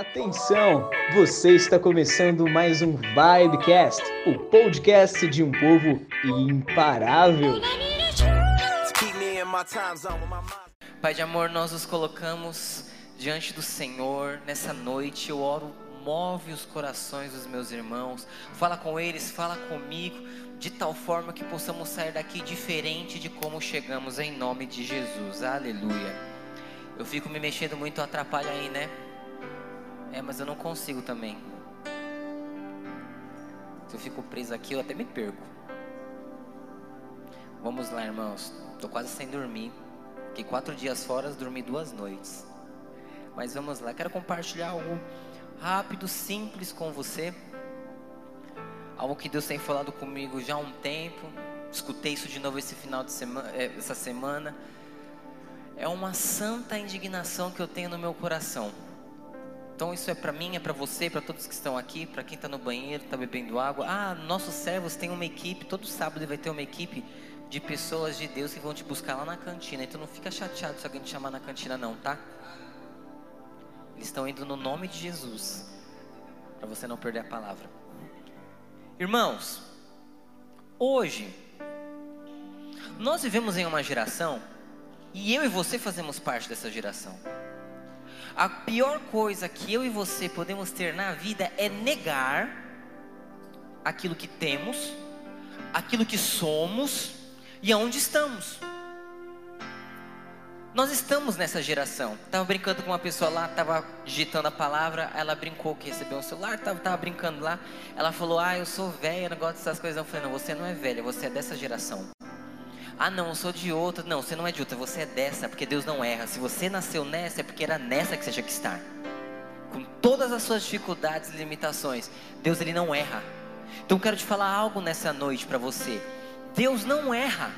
Atenção, você está começando mais um Vibecast, o podcast de um povo imparável. Pai de amor, nós nos colocamos diante do Senhor nessa noite. Eu oro, move os corações dos meus irmãos, fala com eles, fala comigo, de tal forma que possamos sair daqui diferente de como chegamos, em nome de Jesus. Aleluia. Eu fico me mexendo muito, atrapalha aí, né? É, mas eu não consigo também. Se eu fico preso aqui, eu até me perco. Vamos lá, irmãos. Tô quase sem dormir. Fiquei quatro dias fora, dormi duas noites. Mas vamos lá. Quero compartilhar algo rápido, simples com você. Algo que Deus tem falado comigo já há um tempo. Escutei isso de novo esse final de semana, eh, essa semana. É uma santa indignação que eu tenho no meu coração então isso é para mim, é para você, para todos que estão aqui, para quem está no banheiro, está bebendo água. Ah, nossos servos têm uma equipe, todo sábado vai ter uma equipe de pessoas de Deus que vão te buscar lá na cantina. Então não fica chateado se alguém te chamar na cantina não, tá? Eles estão indo no nome de Jesus, para você não perder a palavra. Irmãos, hoje nós vivemos em uma geração e eu e você fazemos parte dessa geração. A pior coisa que eu e você podemos ter na vida é negar aquilo que temos, aquilo que somos e aonde estamos. Nós estamos nessa geração. Tava brincando com uma pessoa lá, tava digitando a palavra, ela brincou que recebeu um celular, tava, tava brincando lá. Ela falou: "Ah, eu sou velha, não gosto dessas coisas". Eu falei: "Não, você não é velha, você é dessa geração". Ah, não, eu sou de outra. Não, você não é de outra, você é dessa, porque Deus não erra. Se você nasceu nessa, é porque era nessa que você tinha que estar. Com todas as suas dificuldades e limitações, Deus ele não erra. Então quero te falar algo nessa noite para você. Deus não erra.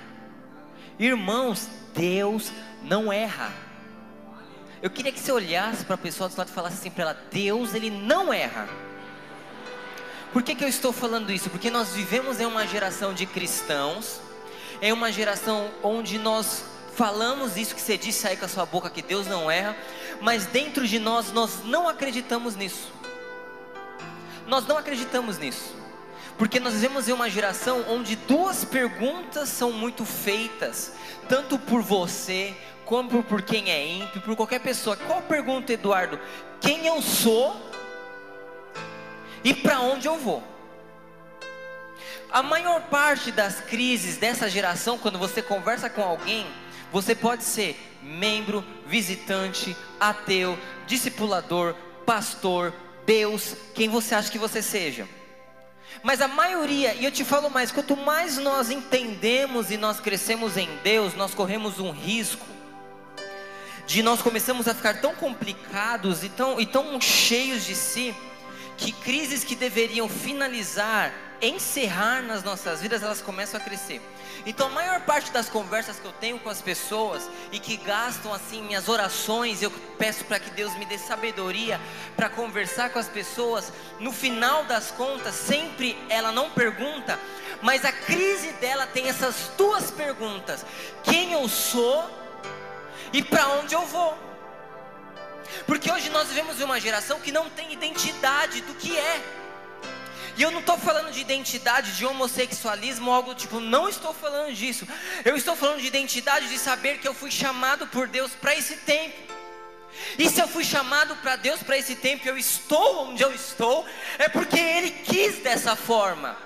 Irmãos, Deus não erra. Eu queria que você olhasse para a pessoa do lado e falasse assim para ela: Deus, ele não erra. Por que, que eu estou falando isso? Porque nós vivemos em uma geração de cristãos é uma geração onde nós falamos isso que você disse aí com a sua boca, que Deus não erra, mas dentro de nós, nós não acreditamos nisso. Nós não acreditamos nisso. Porque nós vivemos em uma geração onde duas perguntas são muito feitas, tanto por você, como por quem é ímpio, por qualquer pessoa. Qual pergunta, Eduardo? Quem eu sou e para onde eu vou? A maior parte das crises dessa geração, quando você conversa com alguém, você pode ser membro, visitante, ateu, discipulador, pastor, Deus, quem você acha que você seja. Mas a maioria, e eu te falo mais, quanto mais nós entendemos e nós crescemos em Deus, nós corremos um risco de nós começamos a ficar tão complicados e tão, e tão cheios de si, que crises que deveriam finalizar encerrar nas nossas vidas, elas começam a crescer. Então, a maior parte das conversas que eu tenho com as pessoas e que gastam assim minhas orações, eu peço para que Deus me dê sabedoria para conversar com as pessoas. No final das contas, sempre ela não pergunta, mas a crise dela tem essas duas perguntas: quem eu sou e para onde eu vou. Porque hoje nós vivemos uma geração que não tem identidade do que é. E eu não estou falando de identidade de homossexualismo algo tipo, não estou falando disso. Eu estou falando de identidade de saber que eu fui chamado por Deus para esse tempo. E se eu fui chamado para Deus para esse tempo, eu estou onde eu estou, é porque Ele quis dessa forma.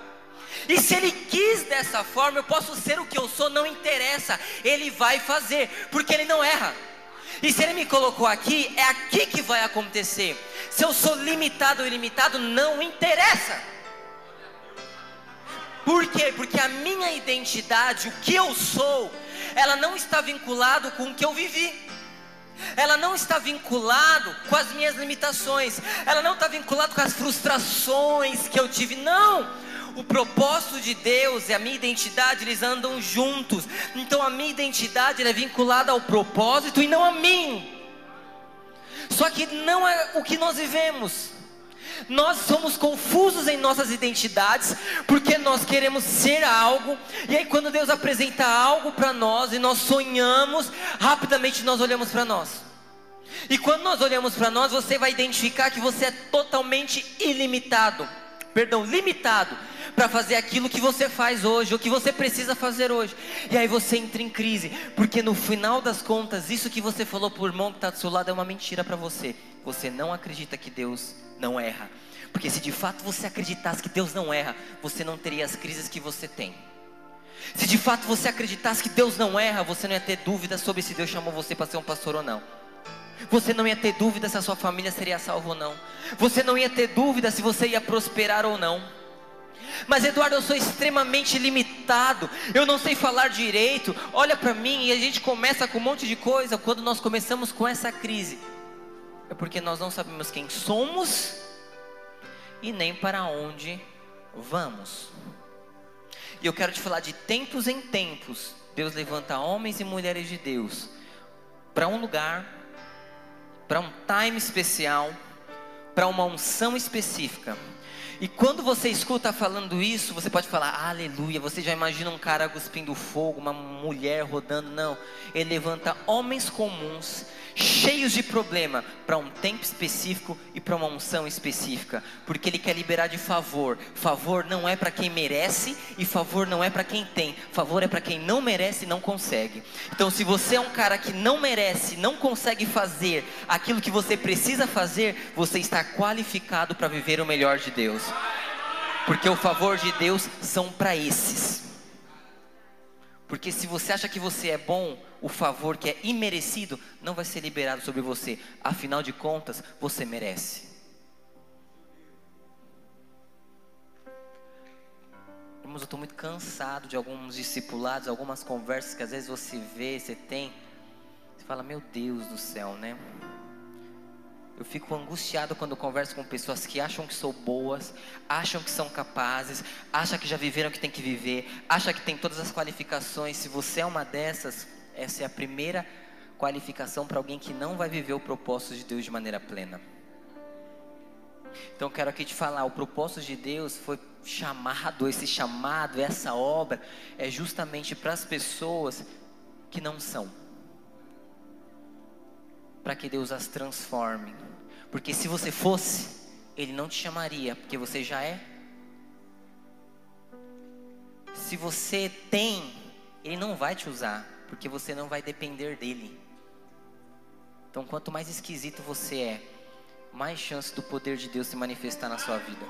E se Ele quis dessa forma, eu posso ser o que eu sou, não interessa, Ele vai fazer, porque Ele não erra. E se Ele me colocou aqui, é aqui que vai acontecer. Se eu sou limitado ou ilimitado, não interessa. Por quê? Porque a minha identidade, o que eu sou, ela não está vinculado com o que eu vivi. Ela não está vinculado com as minhas limitações. Ela não está vinculado com as frustrações que eu tive. Não. O propósito de Deus e a minha identidade, eles andam juntos. Então a minha identidade é vinculada ao propósito e não a mim. Só que não é o que nós vivemos. Nós somos confusos em nossas identidades, porque nós queremos ser algo, e aí quando Deus apresenta algo para nós e nós sonhamos, rapidamente nós olhamos para nós. E quando nós olhamos para nós, você vai identificar que você é totalmente ilimitado, perdão, limitado para fazer aquilo que você faz hoje, o que você precisa fazer hoje. E aí você entra em crise, porque no final das contas, isso que você falou por irmão que está do seu lado é uma mentira para você. Você não acredita que Deus não erra. Porque se de fato você acreditasse que Deus não erra, você não teria as crises que você tem. Se de fato você acreditasse que Deus não erra, você não ia ter dúvida sobre se Deus chamou você para ser um pastor ou não. Você não ia ter dúvida se a sua família seria salva ou não. Você não ia ter dúvida se você ia prosperar ou não. Mas Eduardo, eu sou extremamente limitado. Eu não sei falar direito. Olha para mim e a gente começa com um monte de coisa. Quando nós começamos com essa crise, é porque nós não sabemos quem somos e nem para onde vamos. E eu quero te falar de tempos em tempos. Deus levanta homens e mulheres de Deus para um lugar, para um time especial, para uma unção específica. E quando você escuta falando isso, você pode falar, aleluia. Você já imagina um cara cuspindo fogo, uma mulher rodando. Não. Ele levanta homens comuns cheios de problema para um tempo específico e para uma unção específica, porque ele quer liberar de favor. Favor não é para quem merece e favor não é para quem tem. Favor é para quem não merece e não consegue. Então, se você é um cara que não merece, não consegue fazer aquilo que você precisa fazer, você está qualificado para viver o melhor de Deus. Porque o favor de Deus são para esses. Porque se você acha que você é bom, o favor que é imerecido não vai ser liberado sobre você. Afinal de contas, você merece. Irmãos, eu estou muito cansado de alguns discipulados, algumas conversas que às vezes você vê, você tem. Você fala, meu Deus do céu, né? Eu fico angustiado quando converso com pessoas que acham que são boas, acham que são capazes, acham que já viveram o que tem que viver, acham que tem todas as qualificações. Se você é uma dessas, essa é a primeira qualificação para alguém que não vai viver o propósito de Deus de maneira plena. Então, quero aqui te falar: o propósito de Deus foi chamado, esse chamado, essa obra, é justamente para as pessoas que não são para que Deus as transforme. Porque se você fosse, Ele não te chamaria, porque você já é. Se você tem, Ele não vai te usar, porque você não vai depender dEle. Então, quanto mais esquisito você é, mais chance do poder de Deus se manifestar na sua vida.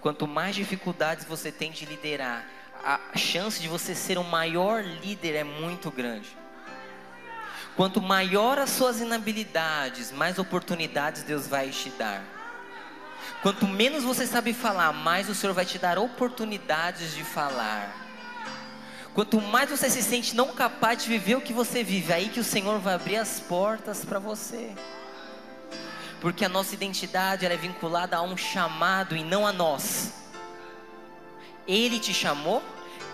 Quanto mais dificuldades você tem de liderar, a chance de você ser o maior líder é muito grande. Quanto maior as suas inabilidades, mais oportunidades Deus vai te dar. Quanto menos você sabe falar, mais o Senhor vai te dar oportunidades de falar. Quanto mais você se sente não capaz de viver o que você vive, aí que o Senhor vai abrir as portas para você. Porque a nossa identidade é vinculada a um chamado e não a nós. Ele te chamou,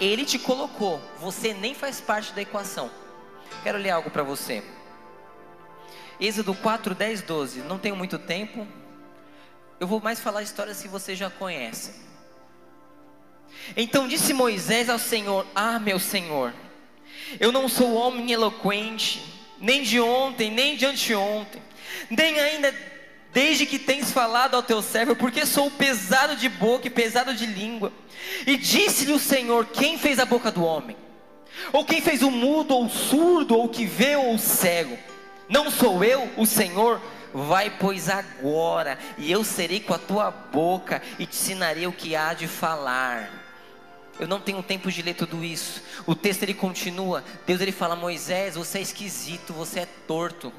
ele te colocou, você nem faz parte da equação. Quero ler algo para você. Êxodo 4, 10, 12. Não tenho muito tempo. Eu vou mais falar histórias que você já conhece. Então disse Moisés ao Senhor: Ah, meu Senhor, eu não sou homem eloquente, nem de ontem, nem de anteontem, nem ainda desde que tens falado ao teu servo, porque sou pesado de boca e pesado de língua. E disse-lhe o Senhor: Quem fez a boca do homem? Ou quem fez o mudo, ou o surdo, ou o que vê, ou o cego? Não sou eu, o Senhor? Vai, pois, agora, e eu serei com a tua boca, e te ensinarei o que há de falar. Eu não tenho tempo de ler tudo isso. O texto ele continua. Deus ele fala: Moisés, você é esquisito, você é torto.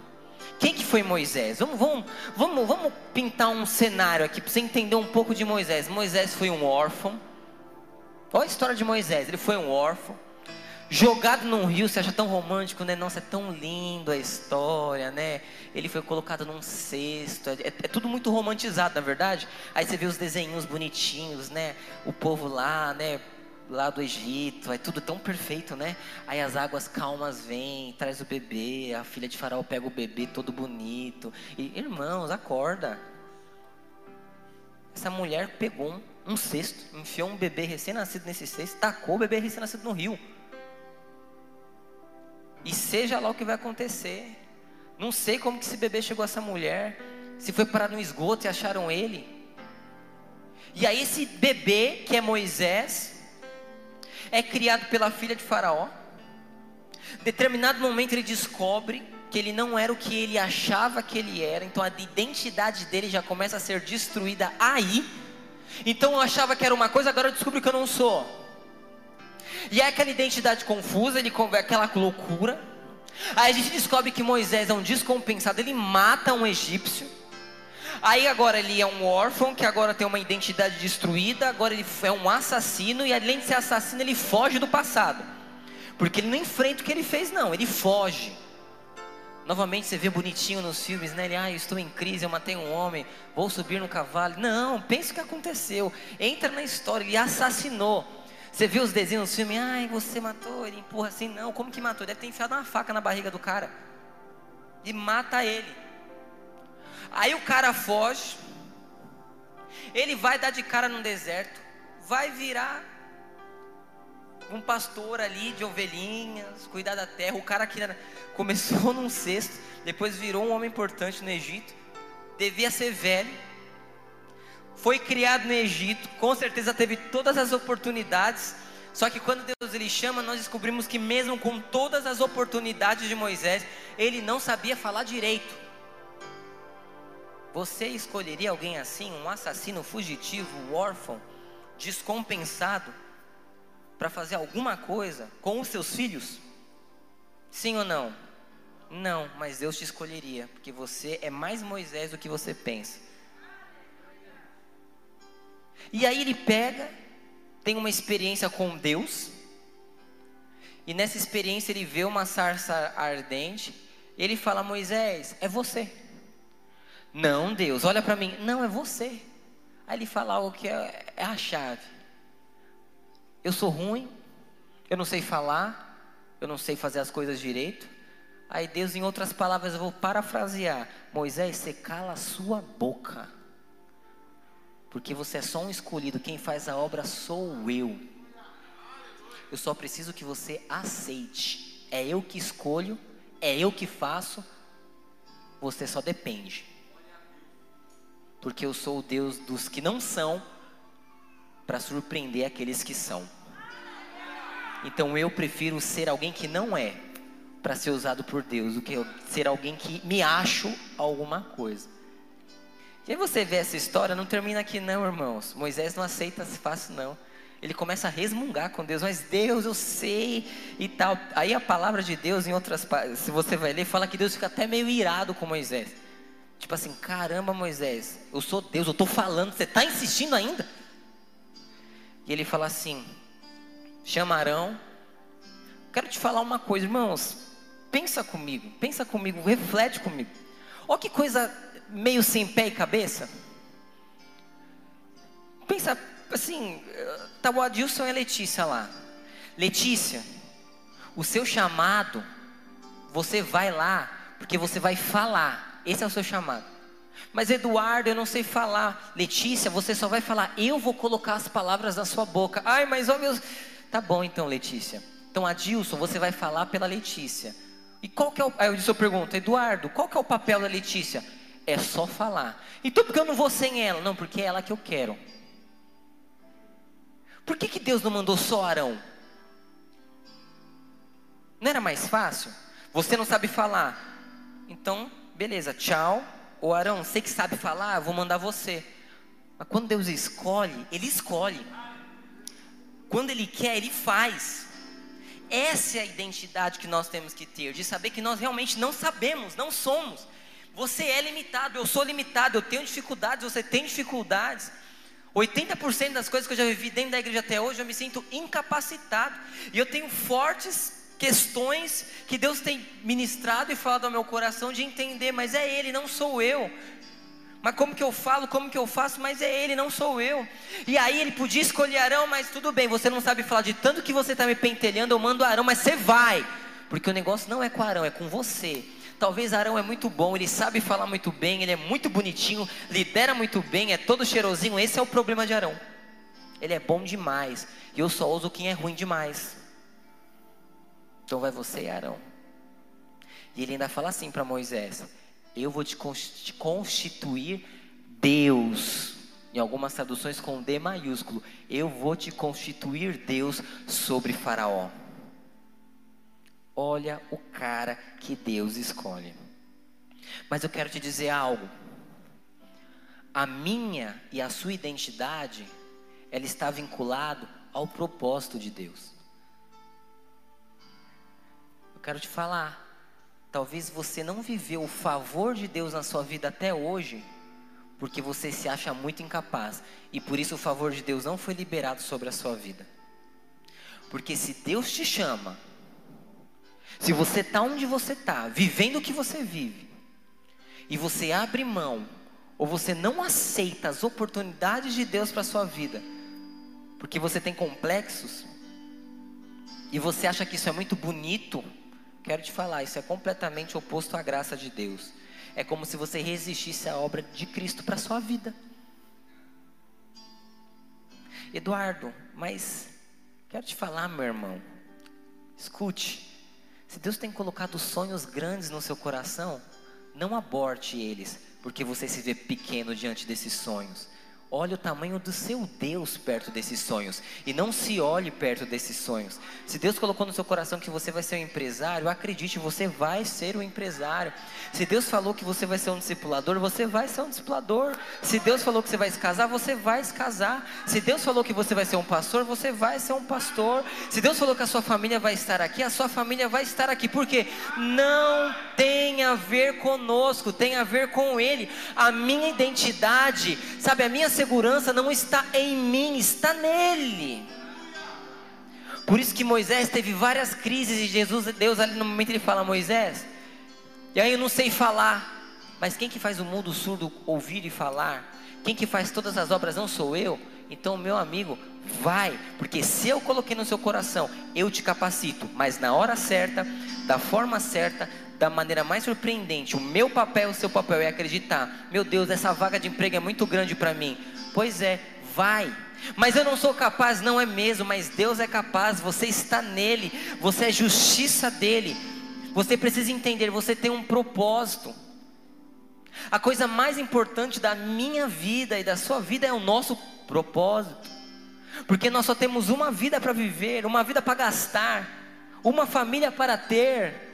Quem que foi Moisés? Vamos, vamos, vamos, vamos pintar um cenário aqui para você entender um pouco de Moisés. Moisés foi um órfão. Olha a história de Moisés. Ele foi um órfão jogado num rio, você acha tão romântico, né? Nossa, é tão lindo a história, né? Ele foi colocado num cesto, é, é, tudo muito romantizado, na verdade. Aí você vê os desenhos bonitinhos, né? O povo lá, né? Lá do Egito, é tudo tão perfeito, né? Aí as águas calmas vêm, traz o bebê, a filha de faraó pega o bebê todo bonito. E, irmãos, acorda. Essa mulher pegou um, um cesto, enfiou um bebê recém-nascido nesse cesto, tacou o bebê recém-nascido no rio. E seja lá o que vai acontecer. Não sei como que esse bebê chegou a essa mulher. Se foi parar no esgoto e acharam ele. E aí esse bebê, que é Moisés, é criado pela filha de Faraó. Determinado momento ele descobre que ele não era o que ele achava que ele era, então a identidade dele já começa a ser destruída aí. Então eu achava que era uma coisa, agora eu descubro que eu não sou. E é aquela identidade confusa, ele aquela loucura. Aí a gente descobre que Moisés é um descompensado, ele mata um egípcio. Aí agora ele é um órfão que agora tem uma identidade destruída, agora ele é um assassino e além de ser assassino ele foge do passado. Porque ele não enfrenta o que ele fez não, ele foge. Novamente você vê bonitinho nos filmes, né? Ele, ah, eu estou em crise, eu matei um homem, vou subir no cavalo. Não, pensa o que aconteceu. Entra na história, ele assassinou. Você viu os desenhos no filme, ai, você matou, ele empurra assim, não, como que matou? Deve ter enfiado uma faca na barriga do cara. E mata ele. Aí o cara foge, ele vai dar de cara num deserto, vai virar um pastor ali de ovelhinhas, cuidar da terra. O cara que começou num cesto, depois virou um homem importante no Egito, devia ser velho, foi criado no Egito, com certeza teve todas as oportunidades. Só que quando Deus ele chama, nós descobrimos que mesmo com todas as oportunidades de Moisés, ele não sabia falar direito. Você escolheria alguém assim, um assassino fugitivo, órfão, descompensado, para fazer alguma coisa com os seus filhos? Sim ou não? Não, mas Deus te escolheria, porque você é mais Moisés do que você pensa. E aí ele pega, tem uma experiência com Deus, e nessa experiência ele vê uma sarça ardente, ele fala: Moisés, é você. Não, Deus, olha para mim. Não, é você. Aí ele fala algo que é, é a chave. Eu sou ruim, eu não sei falar, eu não sei fazer as coisas direito. Aí Deus, em outras palavras, eu vou parafrasear: Moisés, você cala a sua boca, porque você é só um escolhido, quem faz a obra sou eu. Eu só preciso que você aceite. É eu que escolho, é eu que faço, você só depende. Porque eu sou o Deus dos que não são, para surpreender aqueles que são. Então eu prefiro ser alguém que não é, para ser usado por Deus, do que ser alguém que me acho alguma coisa. E aí você vê essa história, não termina aqui não, irmãos. Moisés não aceita fácil não. Ele começa a resmungar com Deus, mas Deus, eu sei e tal. Aí a palavra de Deus, em outras, se você vai ler, fala que Deus fica até meio irado com Moisés. Tipo assim, caramba, Moisés, eu sou Deus, eu estou falando, você está insistindo ainda? E ele fala assim: chama Arão. Quero te falar uma coisa, irmãos. Pensa comigo, pensa comigo, reflete comigo. Olha que coisa meio sem pé e cabeça. Pensa assim, tá o Adilson e a Letícia lá. Letícia, o seu chamado, você vai lá porque você vai falar. Esse é o seu chamado. Mas Eduardo, eu não sei falar. Letícia, você só vai falar. Eu vou colocar as palavras na sua boca. Ai, mas ó meu. Tá bom então, Letícia. Então, Adilson, você vai falar pela Letícia. E qual que é o. Aí eu disse, eu pergunto, Eduardo, qual que é o papel da Letícia? É só falar. Então, porque eu não vou sem ela? Não, porque é ela que eu quero. Por que, que Deus não mandou só Arão? Não era mais fácil? Você não sabe falar. Então, beleza, tchau. Ô Arão, você que sabe falar, vou mandar você. Mas quando Deus escolhe, Ele escolhe. Quando Ele quer, Ele faz. Essa é a identidade que nós temos que ter, de saber que nós realmente não sabemos, não somos. Você é limitado, eu sou limitado, eu tenho dificuldades, você tem dificuldades. 80% das coisas que eu já vivi dentro da igreja até hoje, eu me sinto incapacitado. E eu tenho fortes questões que Deus tem ministrado e falado ao meu coração de entender, mas é Ele, não sou eu. Mas como que eu falo, como que eu faço, mas é Ele, não sou eu. E aí ele podia escolher Arão, mas tudo bem, você não sabe falar de tanto que você está me pentelhando, eu mando Arão, mas você vai. Porque o negócio não é com Arão, é com você. Talvez Arão é muito bom, ele sabe falar muito bem, ele é muito bonitinho, lidera muito bem, é todo cheirosinho. Esse é o problema de Arão. Ele é bom demais. E eu só uso quem é ruim demais. Então vai você Arão. E ele ainda fala assim para Moisés: Eu vou te constituir Deus. Em algumas traduções com D maiúsculo. Eu vou te constituir Deus sobre Faraó. Olha o cara que Deus escolhe. Mas eu quero te dizer algo. A minha e a sua identidade, ela está vinculado ao propósito de Deus. Eu quero te falar, talvez você não viveu o favor de Deus na sua vida até hoje, porque você se acha muito incapaz e por isso o favor de Deus não foi liberado sobre a sua vida. Porque se Deus te chama, se você está onde você está, vivendo o que você vive, e você abre mão, ou você não aceita as oportunidades de Deus para a sua vida, porque você tem complexos, e você acha que isso é muito bonito, quero te falar, isso é completamente oposto à graça de Deus. É como se você resistisse à obra de Cristo para a sua vida. Eduardo, mas quero te falar, meu irmão, escute. Se Deus tem colocado sonhos grandes no seu coração, não aborte eles, porque você se vê pequeno diante desses sonhos. Olhe o tamanho do seu Deus perto desses sonhos e não se olhe perto desses sonhos. Se Deus colocou no seu coração que você vai ser um empresário, acredite, você vai ser um empresário. Se Deus falou que você vai ser um discipulador, você vai ser um discipulador. Se Deus falou que você vai se casar, você vai se casar. Se Deus falou que você vai ser um pastor, você vai ser um pastor. Se Deus falou que a sua família vai estar aqui, a sua família vai estar aqui. Porque não tem a ver conosco, tem a ver com Ele. A minha identidade, sabe, a minha segurança não está em mim, está nele. Por isso que Moisés teve várias crises e Jesus, Deus ali no momento ele fala Moisés, e aí eu não sei falar, mas quem que faz o mundo surdo ouvir e falar? Quem que faz todas as obras não sou eu? Então, meu amigo, vai, porque se eu coloquei no seu coração, eu te capacito, mas na hora certa, da forma certa, da maneira mais surpreendente. O meu papel, o seu papel é acreditar. Meu Deus, essa vaga de emprego é muito grande para mim. Pois é, vai. Mas eu não sou capaz, não é mesmo, mas Deus é capaz, você está nele, você é justiça dele. Você precisa entender, você tem um propósito. A coisa mais importante da minha vida e da sua vida é o nosso propósito. Porque nós só temos uma vida para viver, uma vida para gastar, uma família para ter.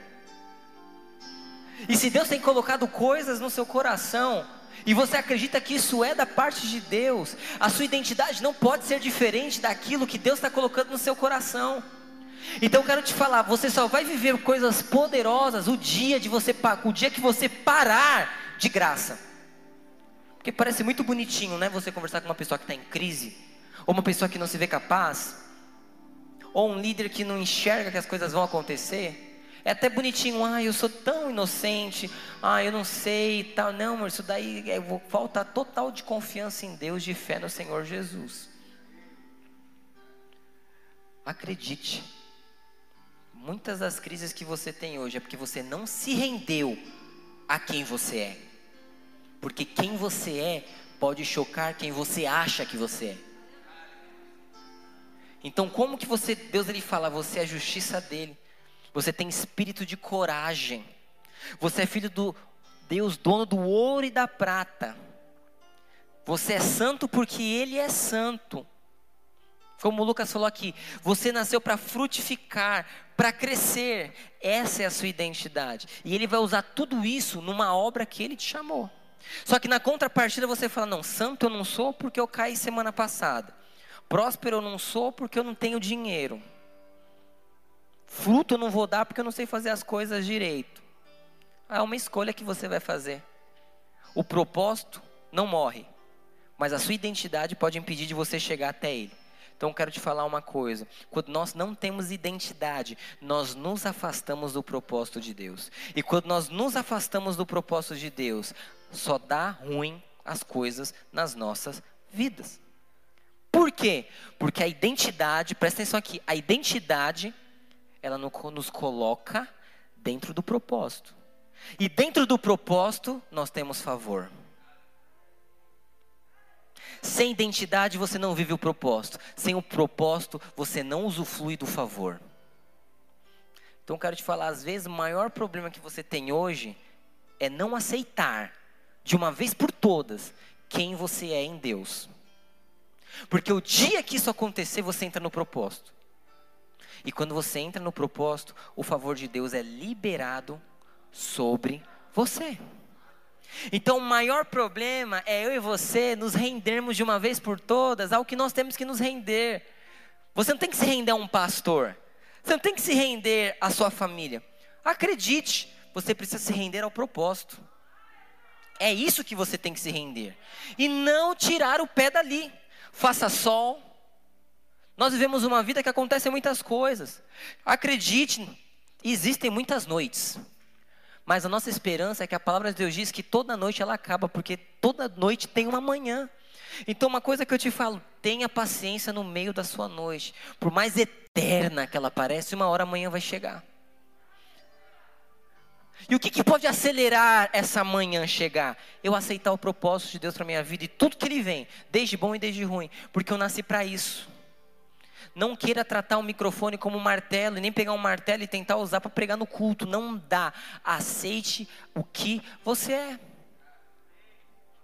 E se Deus tem colocado coisas no seu coração, e você acredita que isso é da parte de Deus, a sua identidade não pode ser diferente daquilo que Deus está colocando no seu coração. Então quero te falar, você só vai viver coisas poderosas o dia de você o dia que você parar de graça. Porque parece muito bonitinho, né? Você conversar com uma pessoa que está em crise, ou uma pessoa que não se vê capaz, ou um líder que não enxerga que as coisas vão acontecer. É até bonitinho, ah, eu sou tão inocente, ah, eu não sei e tal. Não, amor, isso daí é, falta total de confiança em Deus, de fé no Senhor Jesus. Acredite, muitas das crises que você tem hoje é porque você não se rendeu a quem você é. Porque quem você é pode chocar quem você acha que você é. Então, como que você, Deus ele fala, você é a justiça dele. Você tem espírito de coragem. Você é filho do Deus, dono do ouro e da prata. Você é santo porque Ele é santo. Como o Lucas falou aqui, você nasceu para frutificar, para crescer. Essa é a sua identidade. E Ele vai usar tudo isso numa obra que Ele te chamou. Só que na contrapartida você fala: não, santo eu não sou porque eu caí semana passada. Próspero eu não sou porque eu não tenho dinheiro. Fruto eu não vou dar porque eu não sei fazer as coisas direito. É uma escolha que você vai fazer. O propósito não morre, mas a sua identidade pode impedir de você chegar até ele. Então eu quero te falar uma coisa: quando nós não temos identidade, nós nos afastamos do propósito de Deus. E quando nós nos afastamos do propósito de Deus, só dá ruim as coisas nas nossas vidas. Por quê? Porque a identidade, presta atenção aqui, a identidade ela nos coloca dentro do propósito. E dentro do propósito, nós temos favor. Sem identidade, você não vive o propósito. Sem o propósito, você não usufrui do favor. Então quero te falar, às vezes o maior problema que você tem hoje é não aceitar de uma vez por todas quem você é em Deus. Porque o dia que isso acontecer, você entra no propósito. E quando você entra no propósito, o favor de Deus é liberado sobre você. Então, o maior problema é eu e você nos rendermos de uma vez por todas ao que nós temos que nos render. Você não tem que se render a um pastor. Você não tem que se render à sua família. Acredite, você precisa se render ao propósito. É isso que você tem que se render. E não tirar o pé dali. Faça sol. Nós vivemos uma vida que acontecem muitas coisas. Acredite, existem muitas noites. Mas a nossa esperança é que a palavra de Deus diz que toda noite ela acaba, porque toda noite tem uma manhã. Então, uma coisa que eu te falo, tenha paciência no meio da sua noite. Por mais eterna que ela pareça, uma hora amanhã vai chegar. E o que, que pode acelerar essa manhã chegar? Eu aceitar o propósito de Deus para minha vida e tudo que Ele vem, desde bom e desde ruim, porque eu nasci para isso. Não queira tratar o microfone como um martelo e nem pegar um martelo e tentar usar para pregar no culto. Não dá. Aceite o que você é.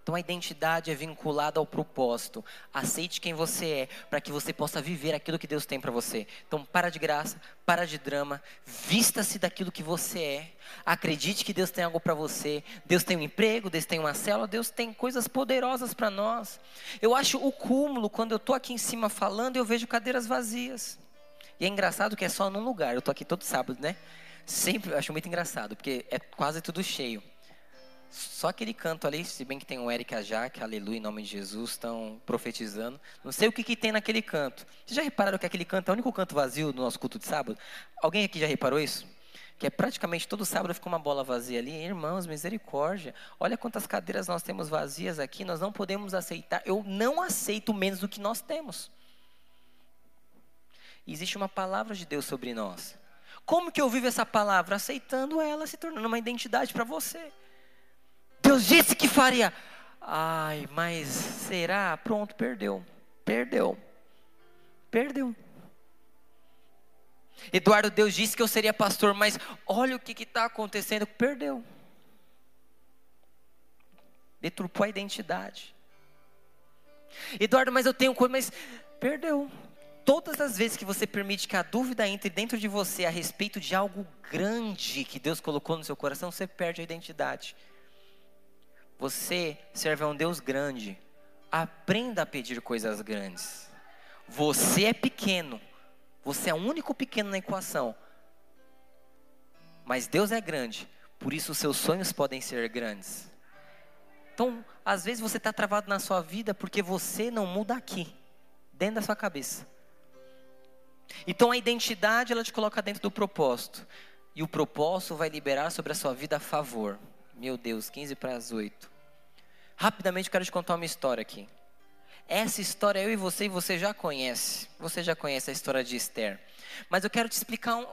Então a identidade é vinculada ao propósito. Aceite quem você é, para que você possa viver aquilo que Deus tem para você. Então para de graça, para de drama, vista-se daquilo que você é. Acredite que Deus tem algo para você. Deus tem um emprego, Deus tem uma célula, Deus tem coisas poderosas para nós. Eu acho o cúmulo quando eu estou aqui em cima falando e eu vejo cadeiras vazias. E é engraçado que é só num lugar. Eu estou aqui todo sábado, né? Sempre eu acho muito engraçado, porque é quase tudo cheio. Só aquele canto ali, se bem que tem o Eric Ajac, aleluia, em nome de Jesus, estão profetizando. Não sei o que, que tem naquele canto. Vocês já repararam que aquele canto é o único canto vazio do nosso culto de sábado? Alguém aqui já reparou isso? Que é praticamente todo sábado fica uma bola vazia ali. Irmãos, misericórdia. Olha quantas cadeiras nós temos vazias aqui. Nós não podemos aceitar. Eu não aceito menos do que nós temos. existe uma palavra de Deus sobre nós. Como que eu vivo essa palavra? Aceitando ela, se tornando uma identidade para você. Deus disse que faria. Ai, mas será? Pronto, perdeu. Perdeu. Perdeu. Eduardo, Deus disse que eu seria pastor, mas olha o que está acontecendo. Perdeu. Deturpou a identidade. Eduardo, mas eu tenho coisa, mas perdeu. Todas as vezes que você permite que a dúvida entre dentro de você a respeito de algo grande que Deus colocou no seu coração, você perde a identidade. Você serve a um Deus grande. Aprenda a pedir coisas grandes. Você é pequeno. Você é o único pequeno na equação. Mas Deus é grande. Por isso os seus sonhos podem ser grandes. Então, às vezes você está travado na sua vida porque você não muda aqui, dentro da sua cabeça. Então a identidade ela te coloca dentro do propósito. E o propósito vai liberar sobre a sua vida a favor. Meu Deus, 15 para as 8. Rapidamente quero te contar uma história aqui. Essa história eu e você e você já conhece. Você já conhece a história de Esther. Mas eu quero te explicar um,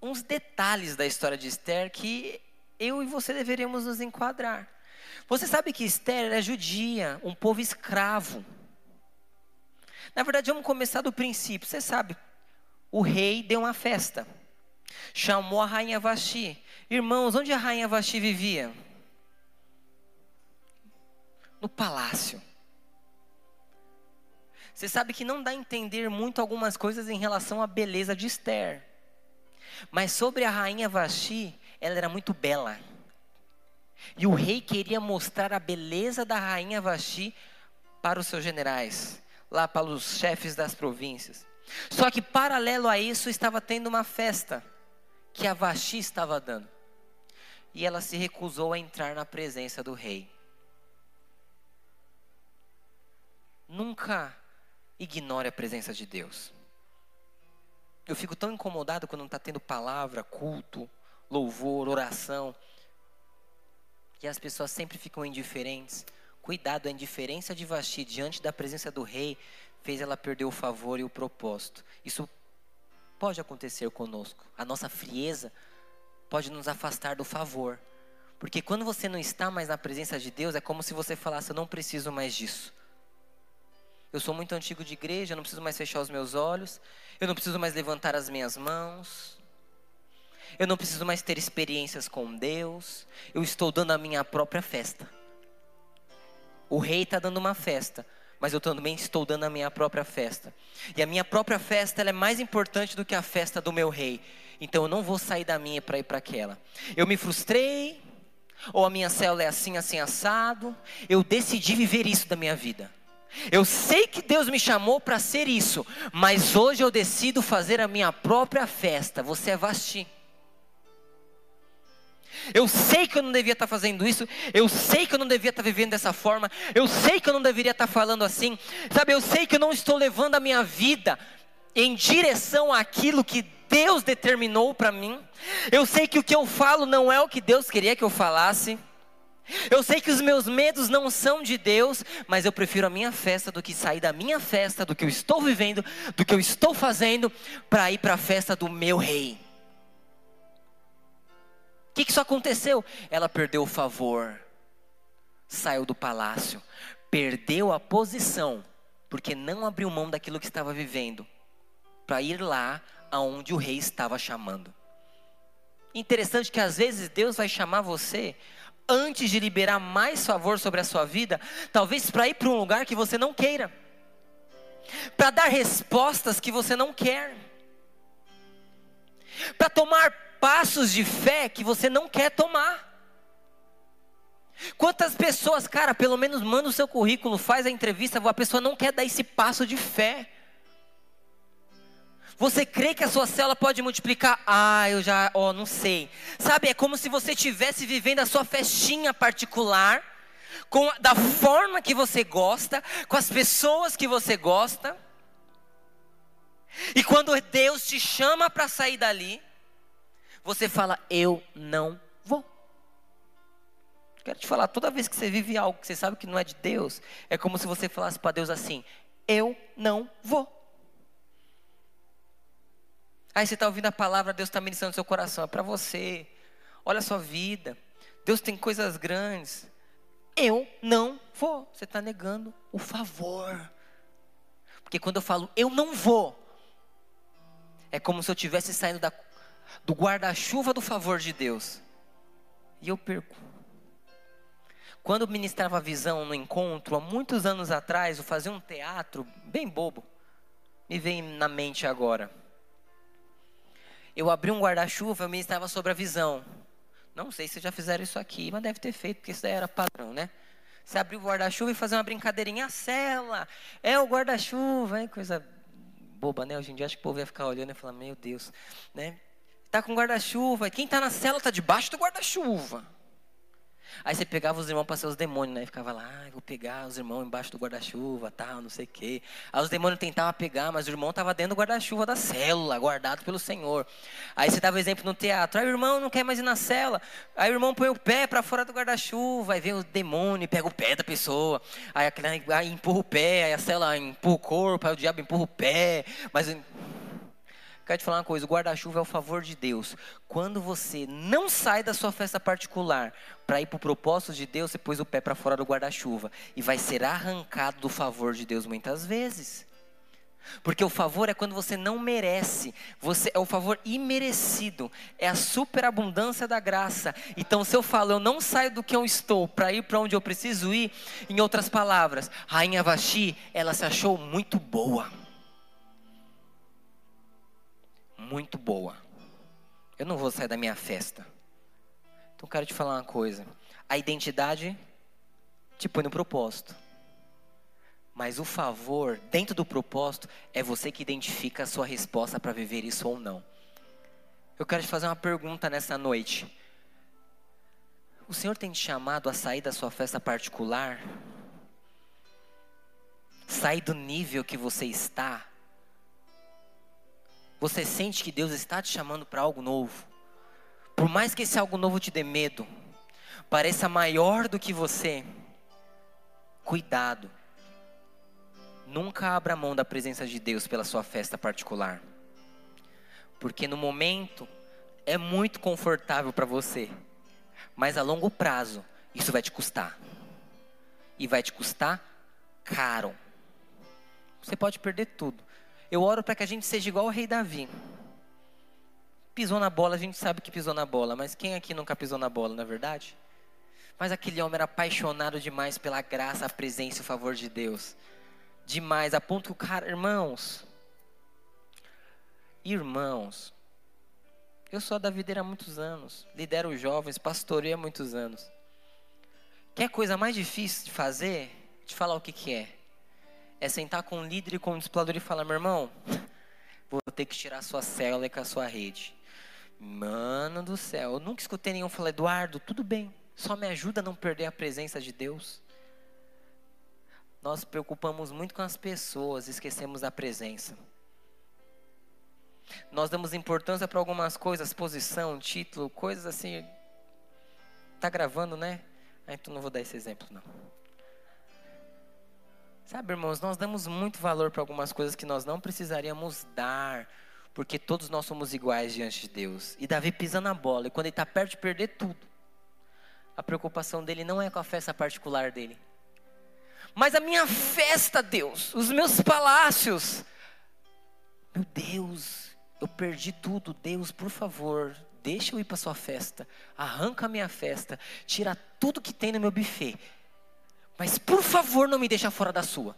uns detalhes da história de Esther que eu e você deveríamos nos enquadrar. Você sabe que Esther é judia, um povo escravo. Na verdade, vamos começar do princípio. Você sabe, o rei deu uma festa. Chamou a rainha Vasti. Irmãos, onde a rainha Vasti vivia? No palácio. Você sabe que não dá a entender muito algumas coisas em relação à beleza de Esther. Mas sobre a rainha Vasti, ela era muito bela. E o rei queria mostrar a beleza da rainha Vasti para os seus generais, lá para os chefes das províncias. Só que paralelo a isso estava tendo uma festa que a Vasti estava dando. E ela se recusou a entrar na presença do rei. Nunca ignore a presença de Deus. Eu fico tão incomodado quando não está tendo palavra, culto, louvor, oração. E as pessoas sempre ficam indiferentes. Cuidado, a indiferença de Vasti diante da presença do rei fez ela perder o favor e o propósito. Isso pode acontecer conosco. A nossa frieza pode nos afastar do favor. Porque quando você não está mais na presença de Deus, é como se você falasse: Eu não preciso mais disso. Eu sou muito antigo de igreja, eu não preciso mais fechar os meus olhos, eu não preciso mais levantar as minhas mãos. Eu não preciso mais ter experiências com Deus. Eu estou dando a minha própria festa. O rei está dando uma festa, mas eu também estou dando a minha própria festa. E a minha própria festa é mais importante do que a festa do meu rei. Então eu não vou sair da minha para ir para aquela. Eu me frustrei, ou a minha célula é assim, assim, assado. Eu decidi viver isso da minha vida. Eu sei que Deus me chamou para ser isso, mas hoje eu decido fazer a minha própria festa. Você é Vasti. Eu sei que eu não devia estar fazendo isso, eu sei que eu não devia estar vivendo dessa forma, eu sei que eu não deveria estar falando assim, sabe? Eu sei que eu não estou levando a minha vida em direção àquilo que Deus determinou para mim. Eu sei que o que eu falo não é o que Deus queria que eu falasse. Eu sei que os meus medos não são de Deus, mas eu prefiro a minha festa do que sair da minha festa, do que eu estou vivendo, do que eu estou fazendo, para ir para a festa do meu rei. O que, que isso aconteceu? Ela perdeu o favor, saiu do palácio, perdeu a posição, porque não abriu mão daquilo que estava vivendo, para ir lá aonde o rei estava chamando. Interessante que às vezes Deus vai chamar você antes de liberar mais favor sobre a sua vida, talvez para ir para um lugar que você não queira, para dar respostas que você não quer, para tomar passos de fé que você não quer tomar. Quantas pessoas, cara, pelo menos manda o seu currículo, faz a entrevista, a pessoa não quer dar esse passo de fé. Você crê que a sua célula pode multiplicar? Ah, eu já, ó, oh, não sei. Sabe, é como se você estivesse vivendo a sua festinha particular, com, da forma que você gosta, com as pessoas que você gosta. E quando Deus te chama para sair dali, você fala: Eu não vou. Quero te falar, toda vez que você vive algo que você sabe que não é de Deus, é como se você falasse para Deus assim: Eu não vou. Aí você está ouvindo a palavra, Deus está ministrando no seu coração. É para você. Olha a sua vida. Deus tem coisas grandes. Eu não vou. Você está negando o favor. Porque quando eu falo eu não vou, é como se eu estivesse saindo da, do guarda-chuva do favor de Deus. E eu perco. Quando eu ministrava visão no encontro, há muitos anos atrás, eu fazia um teatro bem bobo. Me vem na mente agora eu abri um guarda-chuva, eu estava sobre a visão. Não sei se já fizeram isso aqui, mas deve ter feito, porque isso daí era padrão, né? Você abrir o guarda-chuva e fazer uma brincadeirinha, a cela, é o guarda-chuva, é coisa boba, né? Hoje em dia acho que o povo ia ficar olhando e falar, meu Deus, né? Tá com guarda-chuva, quem tá na cela tá debaixo do guarda-chuva. Aí você pegava os irmãos para ser os demônios, né? E ficava lá, ah, vou pegar os irmãos embaixo do guarda-chuva, tal, não sei o quê. Aí os demônios tentavam pegar, mas o irmão estava dentro do guarda-chuva da célula, guardado pelo Senhor. Aí você dava exemplo no teatro, aí o irmão não quer mais ir na cela. Aí o irmão põe o pé para fora do guarda-chuva, aí vem o demônio e pega o pé da pessoa. Aí, aí empurra o pé, aí a cela empurra o corpo, aí o diabo empurra o pé. Mas Quero te falar uma coisa: o guarda-chuva é o favor de Deus. Quando você não sai da sua festa particular para ir para o propósito de Deus, você pôs o pé para fora do guarda-chuva e vai ser arrancado do favor de Deus muitas vezes. Porque o favor é quando você não merece, você é o favor imerecido, é a superabundância da graça. Então, se eu falo, eu não saio do que eu estou para ir para onde eu preciso ir, em outras palavras, Rainha Vaxi, ela se achou muito boa muito boa. Eu não vou sair da minha festa. Então quero te falar uma coisa. A identidade te põe no propósito. Mas o favor, dentro do propósito, é você que identifica a sua resposta para viver isso ou não. Eu quero te fazer uma pergunta nessa noite. O Senhor tem te chamado a sair da sua festa particular? Sair do nível que você está? Você sente que Deus está te chamando para algo novo. Por mais que esse algo novo te dê medo, pareça maior do que você, cuidado. Nunca abra mão da presença de Deus pela sua festa particular. Porque no momento é muito confortável para você, mas a longo prazo isso vai te custar. E vai te custar caro. Você pode perder tudo. Eu oro para que a gente seja igual ao rei Davi. pisou na bola, a gente sabe que pisou na bola, mas quem aqui nunca pisou na bola, não é verdade? Mas aquele homem era apaixonado demais pela graça, a presença e o favor de Deus. Demais, a ponto que o cara, irmãos, irmãos, eu sou da videira há muitos anos, lidero os jovens, pastorei há muitos anos. Quer coisa mais difícil de fazer? Te falar o que, que é. É sentar com um líder e com um discipulador e falar, meu irmão, vou ter que tirar sua célula com a sua rede. Mano do céu, eu nunca escutei nenhum falar, Eduardo, tudo bem, só me ajuda a não perder a presença de Deus. Nós preocupamos muito com as pessoas, esquecemos da presença. Nós damos importância para algumas coisas, posição, título, coisas assim. Tá gravando, né? Ah, então não vou dar esse exemplo, não. Sabe, irmãos, nós damos muito valor para algumas coisas que nós não precisaríamos dar, porque todos nós somos iguais diante de Deus. E Davi pisa na bola, e quando ele está perto de perder tudo, a preocupação dele não é com a festa particular dele. Mas a minha festa, Deus, os meus palácios. Meu Deus, eu perdi tudo. Deus, por favor, deixa eu ir para sua festa. Arranca a minha festa. Tira tudo que tem no meu buffet. Mas por favor, não me deixa fora da sua.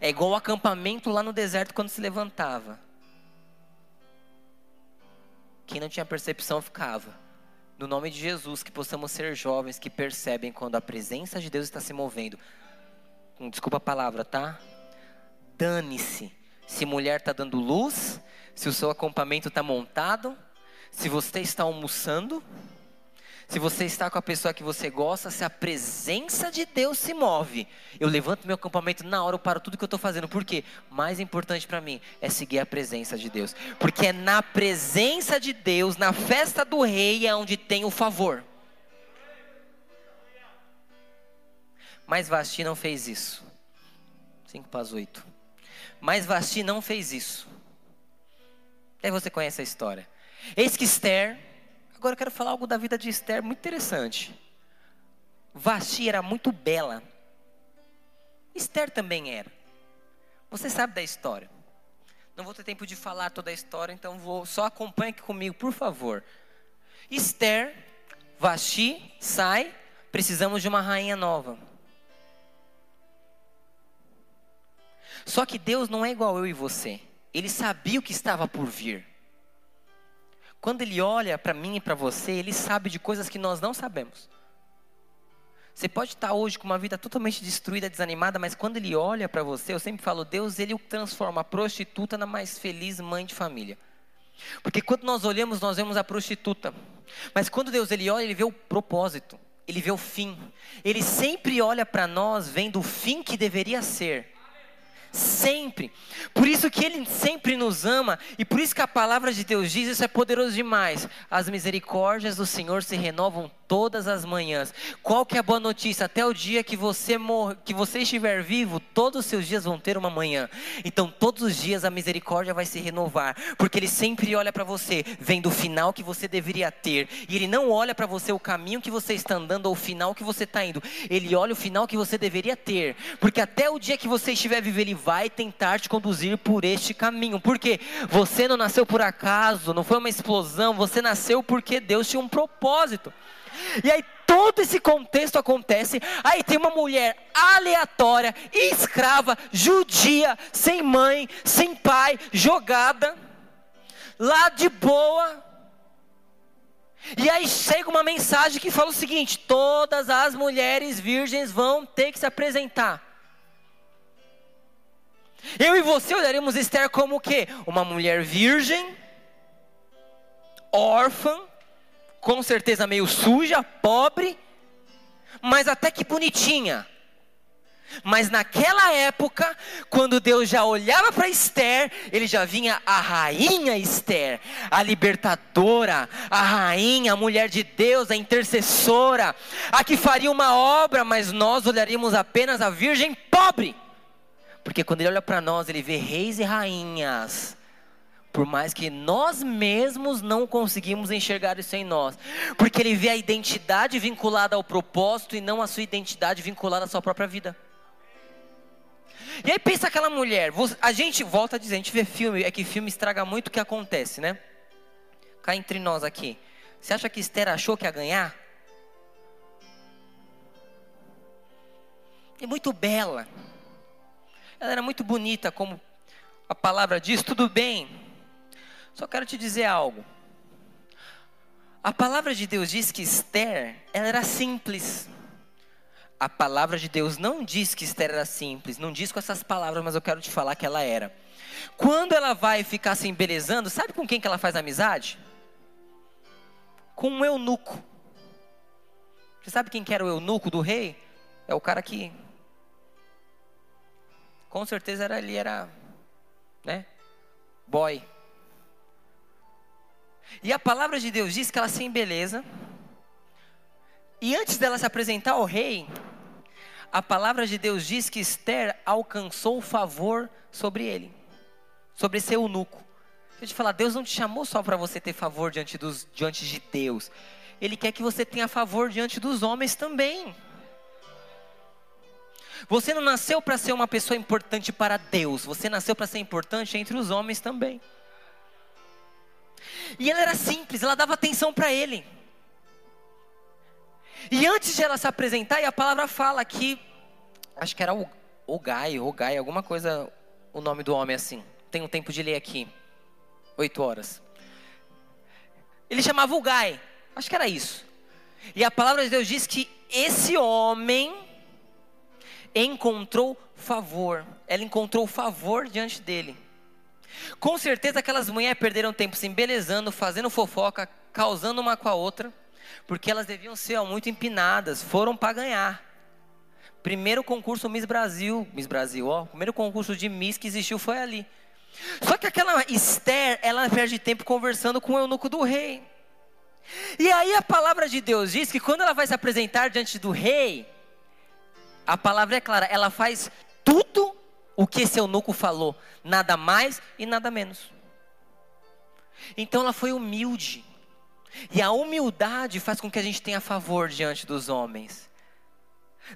É igual o acampamento lá no deserto quando se levantava. Quem não tinha percepção ficava. No nome de Jesus, que possamos ser jovens que percebem quando a presença de Deus está se movendo. Hum, desculpa a palavra, tá? Dane-se. Se mulher está dando luz, se o seu acampamento está montado, se você está almoçando, se você está com a pessoa que você gosta, se a presença de Deus se move, eu levanto meu acampamento na hora, eu paro tudo que eu estou fazendo. Por quê? Mais importante para mim é seguir a presença de Deus. Porque é na presença de Deus, na festa do rei, é onde tem o favor. Mas Vasti não fez isso. 5 para as 8. Mas Vasti não fez isso. Aí você conhece a história. Eis que Esther Agora eu quero falar algo da vida de Esther muito interessante. Vasti era muito bela. Esther também era. Você sabe da história. Não vou ter tempo de falar toda a história, então vou só acompanhe aqui comigo, por favor. Esther, Vasti, sai, precisamos de uma rainha nova. Só que Deus não é igual eu e você. Ele sabia o que estava por vir. Quando Ele olha para mim e para você, Ele sabe de coisas que nós não sabemos. Você pode estar hoje com uma vida totalmente destruída, desanimada, mas quando Ele olha para você, eu sempre falo, Deus, Ele transforma a prostituta na mais feliz mãe de família. Porque quando nós olhamos, nós vemos a prostituta. Mas quando Deus ele olha, ele vê o propósito, ele vê o fim. Ele sempre olha para nós vendo o fim que deveria ser sempre. Por isso que Ele sempre nos ama e por isso que a palavra de Deus diz: isso é poderoso demais. As misericórdias do Senhor se renovam todas as manhãs. Qual que é a boa notícia? Até o dia que você morre, que você estiver vivo, todos os seus dias vão ter uma manhã. Então, todos os dias a misericórdia vai se renovar, porque Ele sempre olha para você, vendo o final que você deveria ter. E Ele não olha para você o caminho que você está andando ou o final que você está indo. Ele olha o final que você deveria ter, porque até o dia que você estiver vivo, Ele vai tentar te conduzir por este caminho. Porque você não nasceu por acaso, não foi uma explosão, você nasceu porque Deus tinha um propósito. E aí todo esse contexto acontece. Aí tem uma mulher aleatória, escrava, judia, sem mãe, sem pai, jogada, lá de boa. E aí chega uma mensagem que fala o seguinte: todas as mulheres virgens vão ter que se apresentar. Eu e você olharemos Esther como o quê? Uma mulher virgem, órfã, com certeza meio suja, pobre, mas até que bonitinha. Mas naquela época, quando Deus já olhava para Esther, ele já vinha a rainha Esther, a libertadora, a rainha, a mulher de Deus, a intercessora, a que faria uma obra, mas nós olharíamos apenas a virgem pobre. Porque quando ele olha para nós, ele vê reis e rainhas por mais que nós mesmos não conseguimos enxergar isso em nós. Porque ele vê a identidade vinculada ao propósito e não a sua identidade vinculada à sua própria vida. E aí pensa aquela mulher, a gente volta a dizer, a gente vê filme, é que filme estraga muito o que acontece, né? Cá entre nós aqui. Você acha que Esther achou que ia ganhar? É muito bela. Ela era muito bonita, como a palavra diz, tudo bem. Só quero te dizer algo. A palavra de Deus diz que Esther, ela era simples. A palavra de Deus não diz que Esther era simples, não diz com essas palavras, mas eu quero te falar que ela era. Quando ela vai ficar se embelezando, sabe com quem que ela faz amizade? Com um eunuco. Você sabe quem que era o eunuco do rei? É o cara que com certeza era, ele era, né, boy. E a palavra de Deus diz que ela se embeleza. E antes dela se apresentar ao rei, a palavra de Deus diz que Esther alcançou favor sobre ele, sobre esse eunuco. Deixa eu te falar, Deus não te chamou só para você ter favor diante, dos, diante de Deus. Ele quer que você tenha favor diante dos homens também. Você não nasceu para ser uma pessoa importante para Deus, você nasceu para ser importante entre os homens também. E ela era simples, ela dava atenção para ele. E antes de ela se apresentar, e a palavra fala que, acho que era o, Gai, o Gai, alguma coisa, o nome do homem assim. Tenho tempo de ler aqui. Oito horas. Ele chamava o Gai, acho que era isso. E a palavra de Deus diz que esse homem encontrou favor. Ela encontrou favor diante dele. Com certeza aquelas mulheres perderam tempo se embelezando, fazendo fofoca, causando uma com a outra, porque elas deviam ser ó, muito empinadas, foram para ganhar. Primeiro concurso Miss Brasil, Miss Brasil, ó, primeiro concurso de Miss que existiu foi ali. Só que aquela Esther, ela perde tempo conversando com o eunuco do rei. E aí a palavra de Deus diz que quando ela vai se apresentar diante do rei, a palavra é clara, ela faz tudo o que esse eunuco falou, nada mais e nada menos. Então ela foi humilde. E a humildade faz com que a gente tenha favor diante dos homens.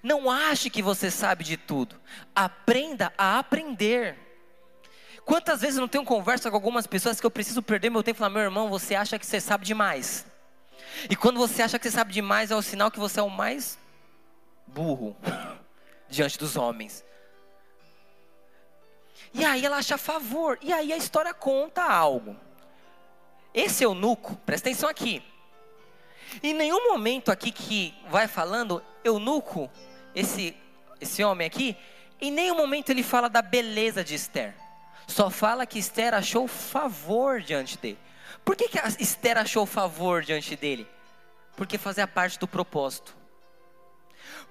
Não ache que você sabe de tudo. Aprenda a aprender. Quantas vezes eu não tenho conversa com algumas pessoas que eu preciso perder meu tempo e falar, meu irmão, você acha que você sabe demais. E quando você acha que você sabe demais, é o sinal que você é o mais burro diante dos homens. E aí ela acha favor. E aí a história conta algo. Esse eunuco, presta atenção aqui. Em nenhum momento aqui que vai falando, eunuco, esse, esse homem aqui, em nenhum momento ele fala da beleza de Esther. Só fala que Esther achou favor diante dele. Por que, que Esther achou favor diante dele? Porque fazia parte do propósito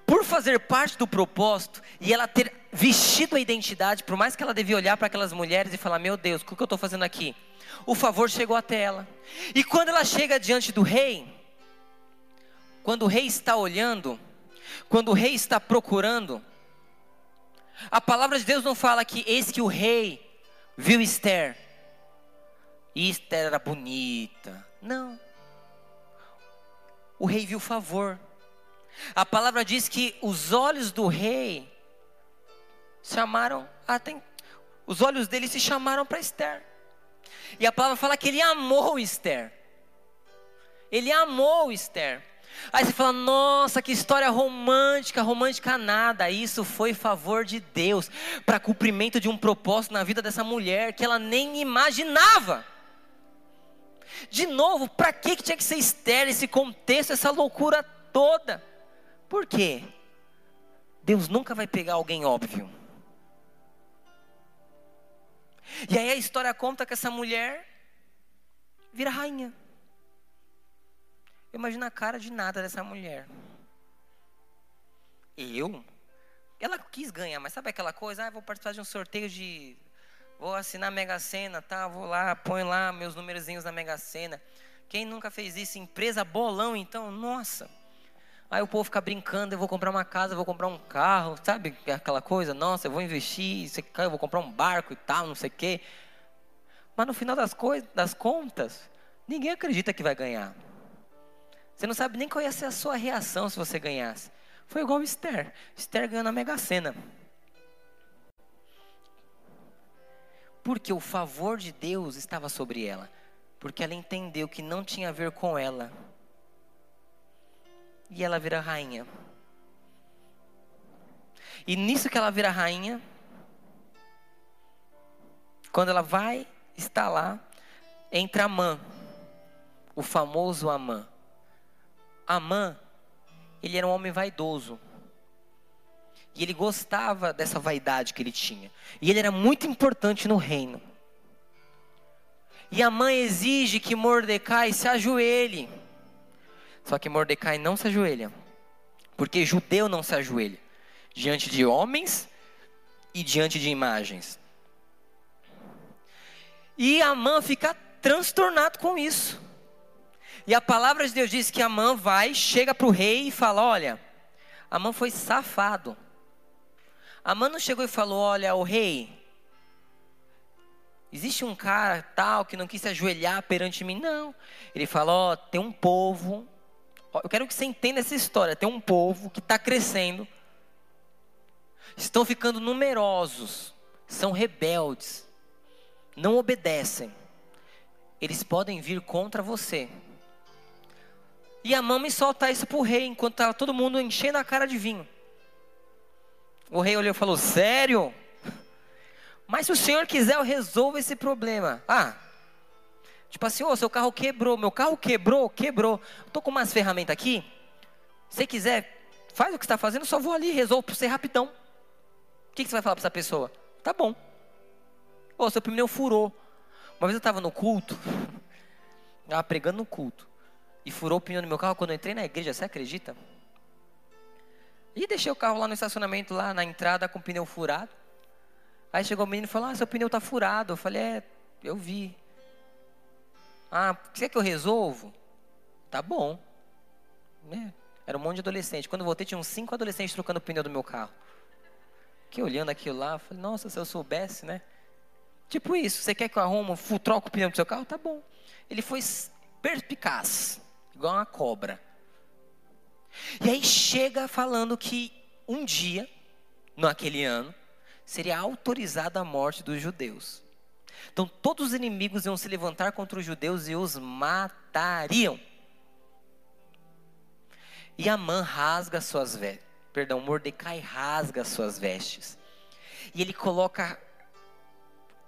por fazer parte do propósito e ela ter vestido a identidade, por mais que ela devia olhar para aquelas mulheres e falar: Meu Deus, o que eu estou fazendo aqui? O favor chegou até ela. E quando ela chega diante do rei, quando o rei está olhando, quando o rei está procurando, a palavra de Deus não fala que eis que o rei viu Esther. E Esther era bonita. Não. O rei viu favor. A palavra diz que os olhos do rei chamaram atenção. Os olhos dele se chamaram para Esther. E a palavra fala que ele amou Esther. Ele amou Esther. Aí você fala, nossa, que história romântica, romântica nada. Isso foi favor de Deus para cumprimento de um propósito na vida dessa mulher que ela nem imaginava. De novo, para que tinha que ser Esther, esse contexto, essa loucura toda? Por quê? Deus nunca vai pegar alguém óbvio. E aí a história conta que essa mulher vira rainha. Eu imagino a cara de nada dessa mulher. Eu? Ela quis ganhar, mas sabe aquela coisa? Ah, vou participar de um sorteio de. Vou assinar a Mega Sena, tá? Vou lá, põe lá meus numerozinhos na Mega Sena. Quem nunca fez isso? Empresa bolão, então, nossa. Aí o povo fica brincando, eu vou comprar uma casa, eu vou comprar um carro, sabe aquela coisa? Nossa, eu vou investir, eu vou comprar um barco e tal, não sei o quê. Mas no final das, coisas, das contas, ninguém acredita que vai ganhar. Você não sabe nem qual ia ser a sua reação se você ganhasse. Foi igual Esther. Esther ganhou na Mega Sena. Porque o favor de Deus estava sobre ela. Porque ela entendeu que não tinha a ver com ela. E ela vira rainha. E nisso que ela vira rainha, quando ela vai estar lá, entra Amã, o famoso Amã. Amã, ele era um homem vaidoso. E ele gostava dessa vaidade que ele tinha. E ele era muito importante no reino. E a mãe exige que Mordecai se ajoelhe. Só que Mordecai não se ajoelha. Porque judeu não se ajoelha diante de homens e diante de imagens. E Amã fica transtornado com isso. E a palavra de Deus diz que Amã vai, chega para o rei e fala: Olha, Amã foi safado. Amã não chegou e falou: Olha, o rei, existe um cara tal que não quis se ajoelhar perante mim. Não. Ele falou: Ó, tem um povo. Eu quero que você entenda essa história. Tem um povo que está crescendo, estão ficando numerosos, são rebeldes, não obedecem. Eles podem vir contra você. E a mãe solta isso para o rei, enquanto estava todo mundo enchendo a cara de vinho. O rei olhou e falou: Sério? Mas se o senhor quiser, eu resolvo esse problema. Ah, tipo assim, ô, oh, seu carro quebrou, meu carro quebrou, quebrou. Estou com umas ferramentas aqui. Se quiser, faz o que está fazendo, só vou ali, resolvo para você rapidão. O que, que você vai falar para essa pessoa? Tá bom. Ô, oh, seu pneu furou. Uma vez eu estava no culto, estava pregando no culto, e furou o pneu do meu carro quando eu entrei na igreja, você acredita? E deixei o carro lá no estacionamento, lá na entrada, com o pneu furado. Aí chegou o menino e falou: Ah, seu pneu está furado. Eu falei: É, eu vi. Ah, quer que eu resolvo? Tá bom. Né? Era um monte de adolescente. Quando voltei, tinha uns cinco adolescentes trocando o pneu do meu carro. Que olhando aquilo lá, falei: Nossa, se eu soubesse, né? Tipo isso, você quer que eu arrumo, troco o pneu do seu carro? Tá bom. Ele foi perspicaz, igual uma cobra. E aí chega falando que um dia, naquele ano, seria autorizada a morte dos judeus. Então todos os inimigos iam se levantar contra os judeus e os matariam. E Amã rasga suas vestes. Perdão, Mordecai rasga suas vestes. E ele coloca,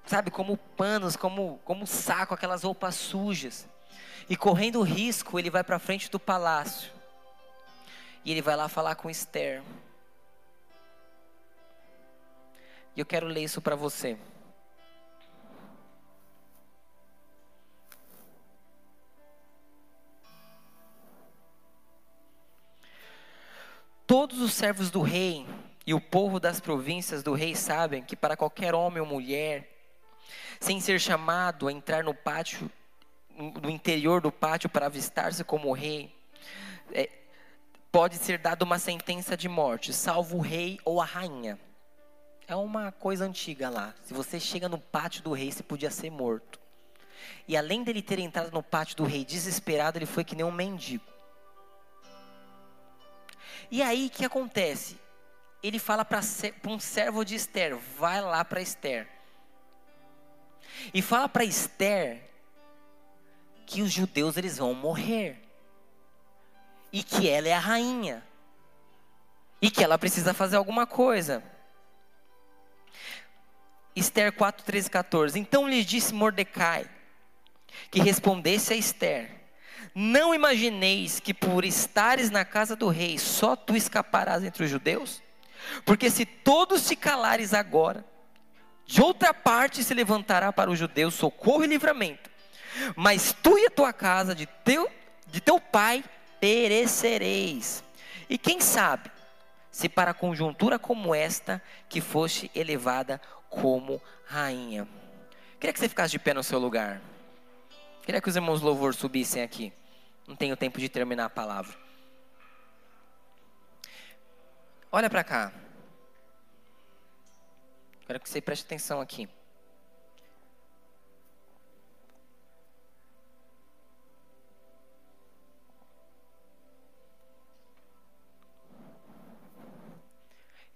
sabe, como panos, como, como saco, aquelas roupas sujas. E correndo risco, ele vai para frente do palácio. E ele vai lá falar com Esther. E eu quero ler isso para você. Todos os servos do rei e o povo das províncias do rei sabem que para qualquer homem ou mulher, sem ser chamado a entrar no pátio, no interior do pátio para avistar-se como rei, é, pode ser dada uma sentença de morte, salvo o rei ou a rainha. É uma coisa antiga lá. Se você chega no pátio do rei, você podia ser morto. E além dele ter entrado no pátio do rei desesperado, ele foi que nem um mendigo. E aí o que acontece? Ele fala para um servo de Esther: vai lá para Esther. E fala para Esther que os judeus eles vão morrer e que ela é a rainha e que ela precisa fazer alguma coisa. Esther 4, 13 14. Então lhe disse Mordecai que respondesse a Esther: Não imagineis que por estares na casa do rei só tu escaparás entre os judeus? Porque se todos te calares agora, de outra parte se levantará para os judeus socorro e livramento. Mas tu e a tua casa, de teu, de teu pai, perecereis. E quem sabe, se para conjuntura como esta, que foste elevada como rainha. Queria que você ficasse de pé no seu lugar. Queria que os irmãos louvor subissem aqui. Não tenho tempo de terminar a palavra. Olha para cá. Quero que você preste atenção aqui.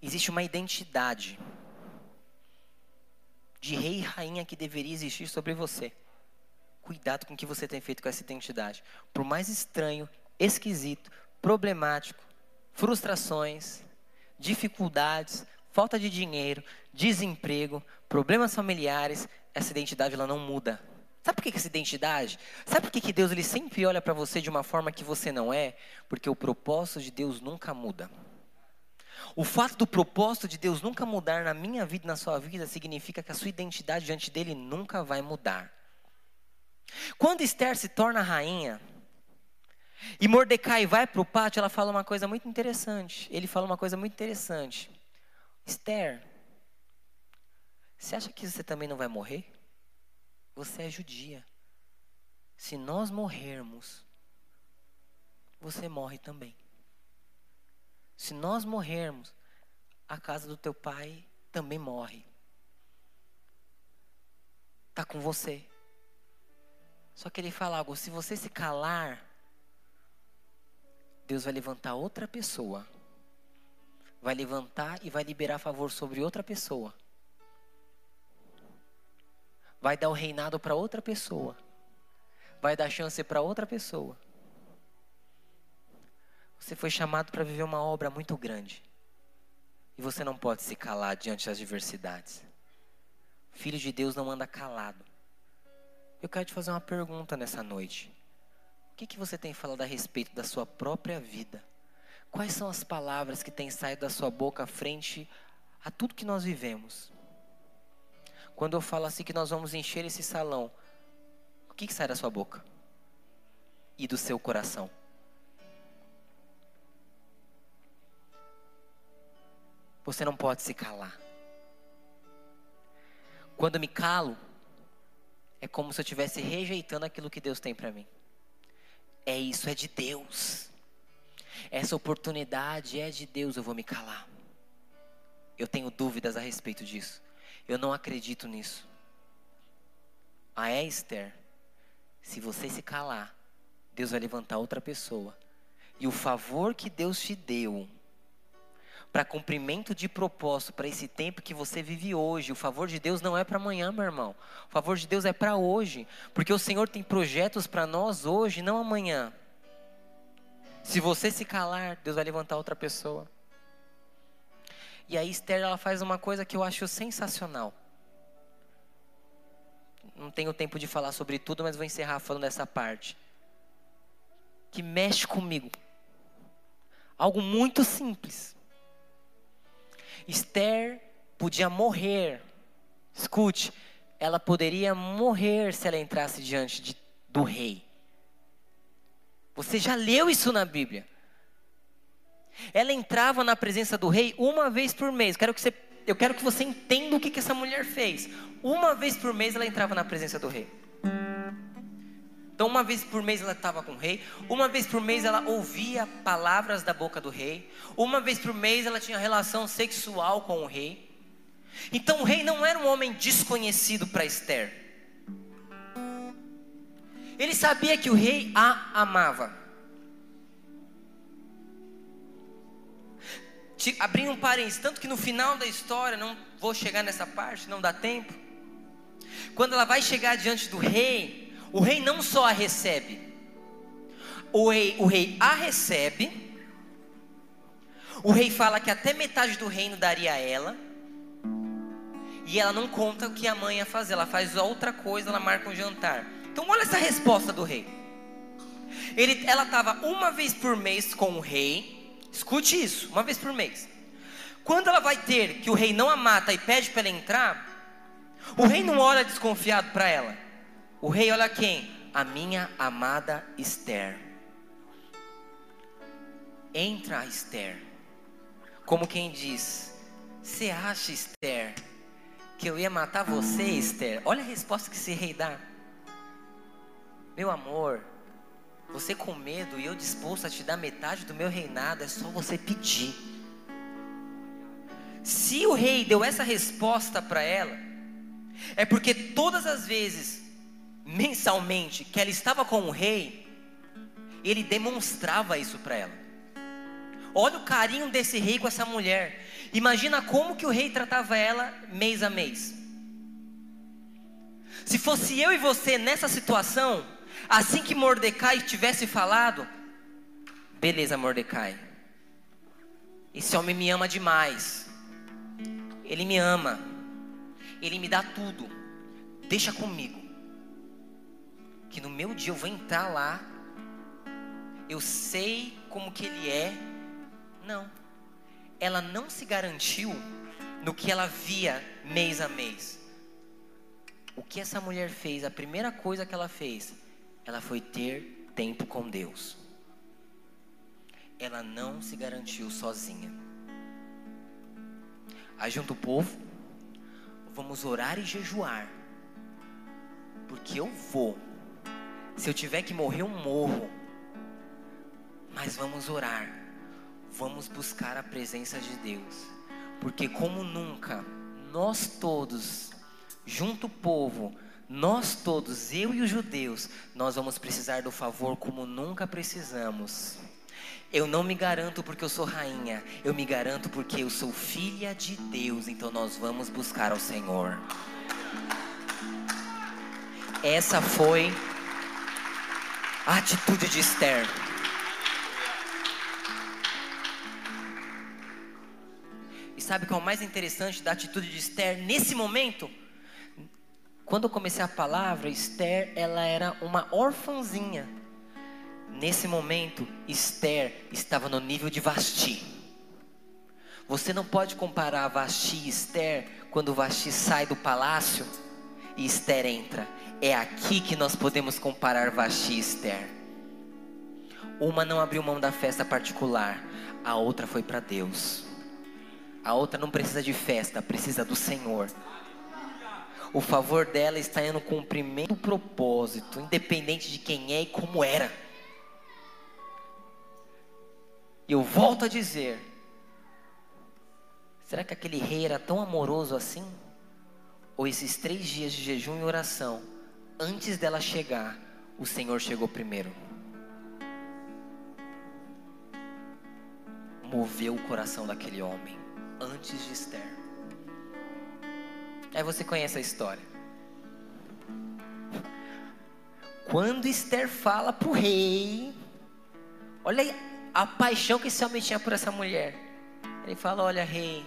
existe uma identidade de rei e rainha que deveria existir sobre você. Cuidado com o que você tem feito com essa identidade. Por mais estranho, esquisito, problemático, frustrações, dificuldades, falta de dinheiro, desemprego, problemas familiares, essa identidade ela não muda. Sabe por que essa identidade? Sabe por que Deus ele sempre olha para você de uma forma que você não é? Porque o propósito de Deus nunca muda. O fato do propósito de Deus nunca mudar na minha vida e na sua vida significa que a sua identidade diante dele nunca vai mudar. Quando Esther se torna rainha e Mordecai vai para o pátio, ela fala uma coisa muito interessante. Ele fala uma coisa muito interessante. Esther, você acha que você também não vai morrer? Você é judia. Se nós morrermos, você morre também. Se nós morrermos, a casa do teu pai também morre. Está com você. Só que ele fala algo: se você se calar, Deus vai levantar outra pessoa. Vai levantar e vai liberar favor sobre outra pessoa. Vai dar o reinado para outra pessoa. Vai dar chance para outra pessoa. Você foi chamado para viver uma obra muito grande. E você não pode se calar diante das diversidades. Filho de Deus não anda calado. Eu quero te fazer uma pergunta nessa noite. O que, que você tem falado a respeito da sua própria vida? Quais são as palavras que têm saído da sua boca frente a tudo que nós vivemos? Quando eu falo assim que nós vamos encher esse salão, o que, que sai da sua boca? E do seu coração? Você não pode se calar. Quando me calo, é como se eu estivesse rejeitando aquilo que Deus tem para mim. É isso, é de Deus. Essa oportunidade é de Deus, eu vou me calar. Eu tenho dúvidas a respeito disso. Eu não acredito nisso. A Esther, se você se calar, Deus vai levantar outra pessoa. E o favor que Deus te deu para cumprimento de propósito, para esse tempo que você vive hoje. O favor de Deus não é para amanhã, meu irmão. O favor de Deus é para hoje, porque o Senhor tem projetos para nós hoje, não amanhã. Se você se calar, Deus vai levantar outra pessoa. E aí Esther ela faz uma coisa que eu acho sensacional. Não tenho tempo de falar sobre tudo, mas vou encerrar falando dessa parte. Que mexe comigo. Algo muito simples. Esther podia morrer. Escute, ela poderia morrer se ela entrasse diante de, do rei. Você já leu isso na Bíblia? Ela entrava na presença do rei uma vez por mês. Quero que você, eu quero que você entenda o que, que essa mulher fez. Uma vez por mês ela entrava na presença do rei. Então, uma vez por mês ela estava com o rei, uma vez por mês ela ouvia palavras da boca do rei, uma vez por mês ela tinha relação sexual com o rei. Então, o rei não era um homem desconhecido para Esther. Ele sabia que o rei a amava. Abrindo um parênteses, tanto que no final da história, não vou chegar nessa parte, não dá tempo. Quando ela vai chegar diante do rei, o rei não só a recebe, o rei, o rei a recebe. O rei fala que até metade do reino daria a ela. E ela não conta o que a mãe ia fazer, ela faz outra coisa, ela marca um jantar. Então olha essa resposta do rei. Ele, ela estava uma vez por mês com o rei. Escute isso, uma vez por mês. Quando ela vai ter que o rei não a mata e pede para ela entrar, o rei não olha desconfiado para ela. O rei olha quem? A minha amada Esther. Entra Esther. Como quem diz: Você acha, Esther, que eu ia matar você, Esther? Olha a resposta que esse rei dá. Meu amor, você com medo e eu disposto a te dar metade do meu reinado, é só você pedir. Se o rei deu essa resposta para ela, é porque todas as vezes mensalmente que ela estava com o rei, ele demonstrava isso para ela. Olha o carinho desse rei com essa mulher. Imagina como que o rei tratava ela mês a mês. Se fosse eu e você nessa situação, assim que Mordecai tivesse falado, beleza, Mordecai, esse homem me ama demais, ele me ama, ele me dá tudo, deixa comigo, que no meu dia eu vou entrar lá, eu sei como que ele é, não, ela não se garantiu no que ela via mês a mês. O que essa mulher fez, a primeira coisa que ela fez, ela foi ter tempo com Deus. Ela não se garantiu sozinha. Aí junto o povo, vamos orar e jejuar. Porque eu vou. Se eu tiver que morrer, eu morro. Mas vamos orar. Vamos buscar a presença de Deus. Porque como nunca, nós todos, junto o povo, nós todos, eu e os judeus, nós vamos precisar do favor como nunca precisamos. Eu não me garanto porque eu sou rainha, eu me garanto porque eu sou filha de Deus, então nós vamos buscar ao Senhor. Essa foi a atitude de Esther. E sabe qual é o mais interessante da atitude de Esther nesse momento? Quando eu comecei a palavra, Esther, ela era uma orfãzinha. Nesse momento, Esther estava no nível de Vasti. Você não pode comparar Vasti e Esther quando Vasti sai do palácio e Esther entra. É aqui que nós podemos comparar Vasti e Esther. Uma não abriu mão da festa particular, a outra foi para Deus. A outra não precisa de festa, precisa do Senhor. O favor dela está no cumprimento do propósito, independente de quem é e como era. E eu volto a dizer: será que aquele rei era tão amoroso assim? Ou esses três dias de jejum e oração, antes dela chegar, o Senhor chegou primeiro? Moveu o coração daquele homem antes de Esther. Aí você conhece a história. Quando Esther fala para o rei, olha aí a paixão que esse homem tinha por essa mulher. Ele fala: Olha, rei,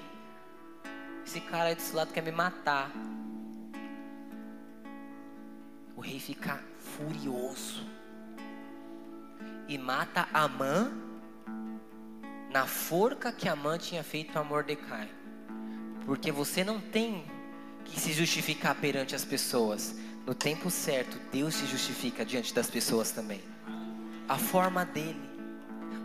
esse cara aí desse lado quer me matar. O rei fica furioso e mata Amã na forca que Amã tinha feito para Mordecai. Porque você não tem que se justificar perante as pessoas. No tempo certo, Deus se justifica diante das pessoas também. A forma dele.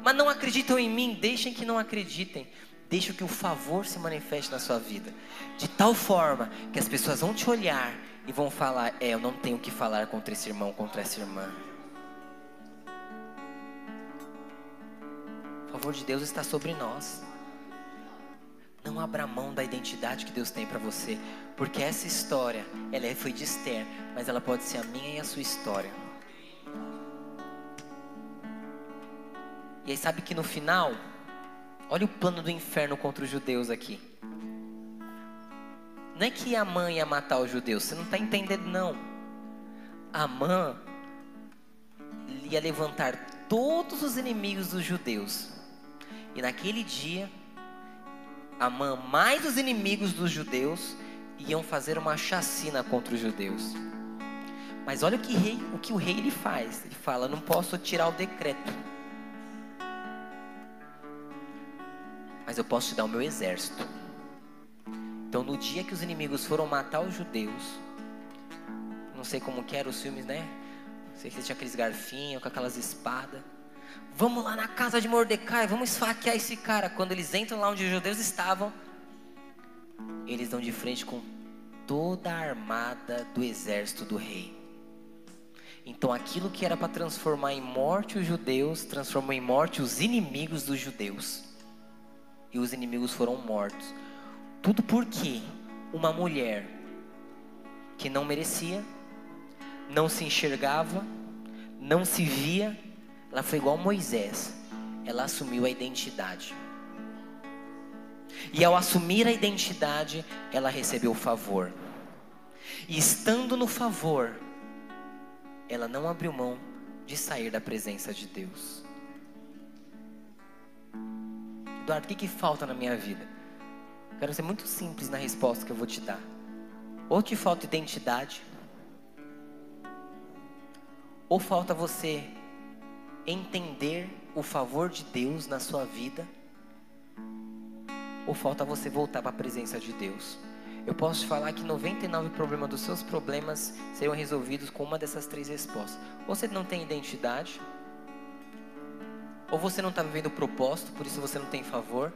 Mas não acreditam em mim, deixem que não acreditem. Deixa que o favor se manifeste na sua vida. De tal forma que as pessoas vão te olhar e vão falar: É, eu não tenho que falar contra esse irmão, contra essa irmã. O favor de Deus está sobre nós. Não abra mão da identidade que Deus tem para você, porque essa história, ela foi de Esther, mas ela pode ser a minha e a sua história. E aí sabe que no final, olha o plano do inferno contra os judeus aqui. Não é que a mãe ia matar os judeus, você não está entendendo não. A mãe ia levantar todos os inimigos dos judeus e naquele dia, Amã mais os inimigos dos judeus iam fazer uma chacina contra os judeus. Mas olha o que, rei, o, que o rei ele faz. Ele fala: não posso tirar o decreto, mas eu posso te dar o meu exército. Então, no dia que os inimigos foram matar os judeus, não sei como que eram os filmes, né? Não sei se tinha aqueles garfinhos com aquelas espadas. Vamos lá na casa de Mordecai, vamos esfaquear esse cara. Quando eles entram lá onde os judeus estavam, eles dão de frente com toda a armada do exército do rei. Então aquilo que era para transformar em morte os judeus, transformou em morte os inimigos dos judeus. E os inimigos foram mortos. Tudo porque uma mulher que não merecia, não se enxergava, não se via, ela foi igual Moisés. Ela assumiu a identidade. E ao assumir a identidade, ela recebeu o favor. E estando no favor, ela não abriu mão de sair da presença de Deus. Eduardo, o que, que falta na minha vida? Quero ser muito simples na resposta que eu vou te dar. Ou te falta identidade, ou falta você entender o favor de Deus na sua vida, ou falta você voltar para a presença de Deus. Eu posso te falar que 99 problemas dos seus problemas serão resolvidos com uma dessas três respostas. Ou você não tem identidade, ou você não está vivendo o propósito, por isso você não tem favor,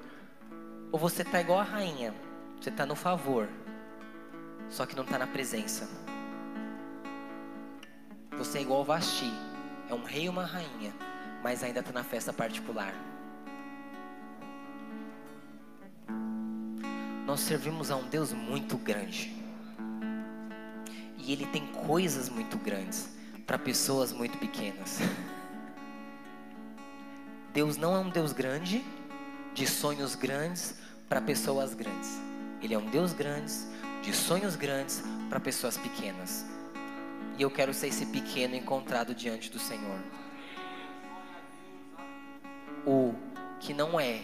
ou você está igual a rainha, você está no favor, só que não está na presença. Você é igual Vasti, é um rei e uma rainha, mas ainda está na festa particular. Nós servimos a um Deus muito grande. E Ele tem coisas muito grandes para pessoas muito pequenas. Deus não é um Deus grande, de sonhos grandes para pessoas grandes. Ele é um Deus grande, de sonhos grandes para pessoas pequenas. E eu quero ser esse pequeno encontrado diante do Senhor. O que não é,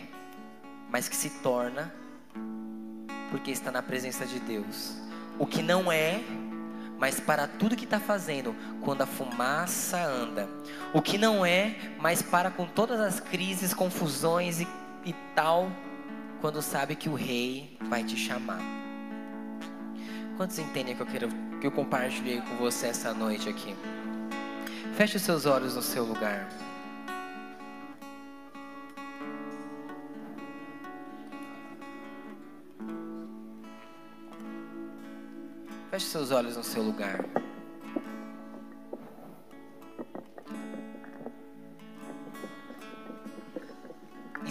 mas que se torna porque está na presença de Deus. O que não é, mas para tudo que está fazendo quando a fumaça anda. O que não é, mas para com todas as crises, confusões e, e tal, quando sabe que o rei vai te chamar. Quantos entendem que eu quero que eu compartilhei com você essa noite aqui? Feche os seus olhos no seu lugar. Feche seus olhos no seu lugar.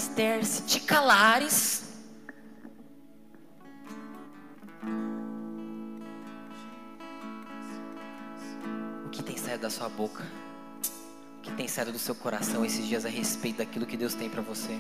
Esther, se te calares, o que tem saído da sua boca? O que tem saído do seu coração esses dias a respeito daquilo que Deus tem para você?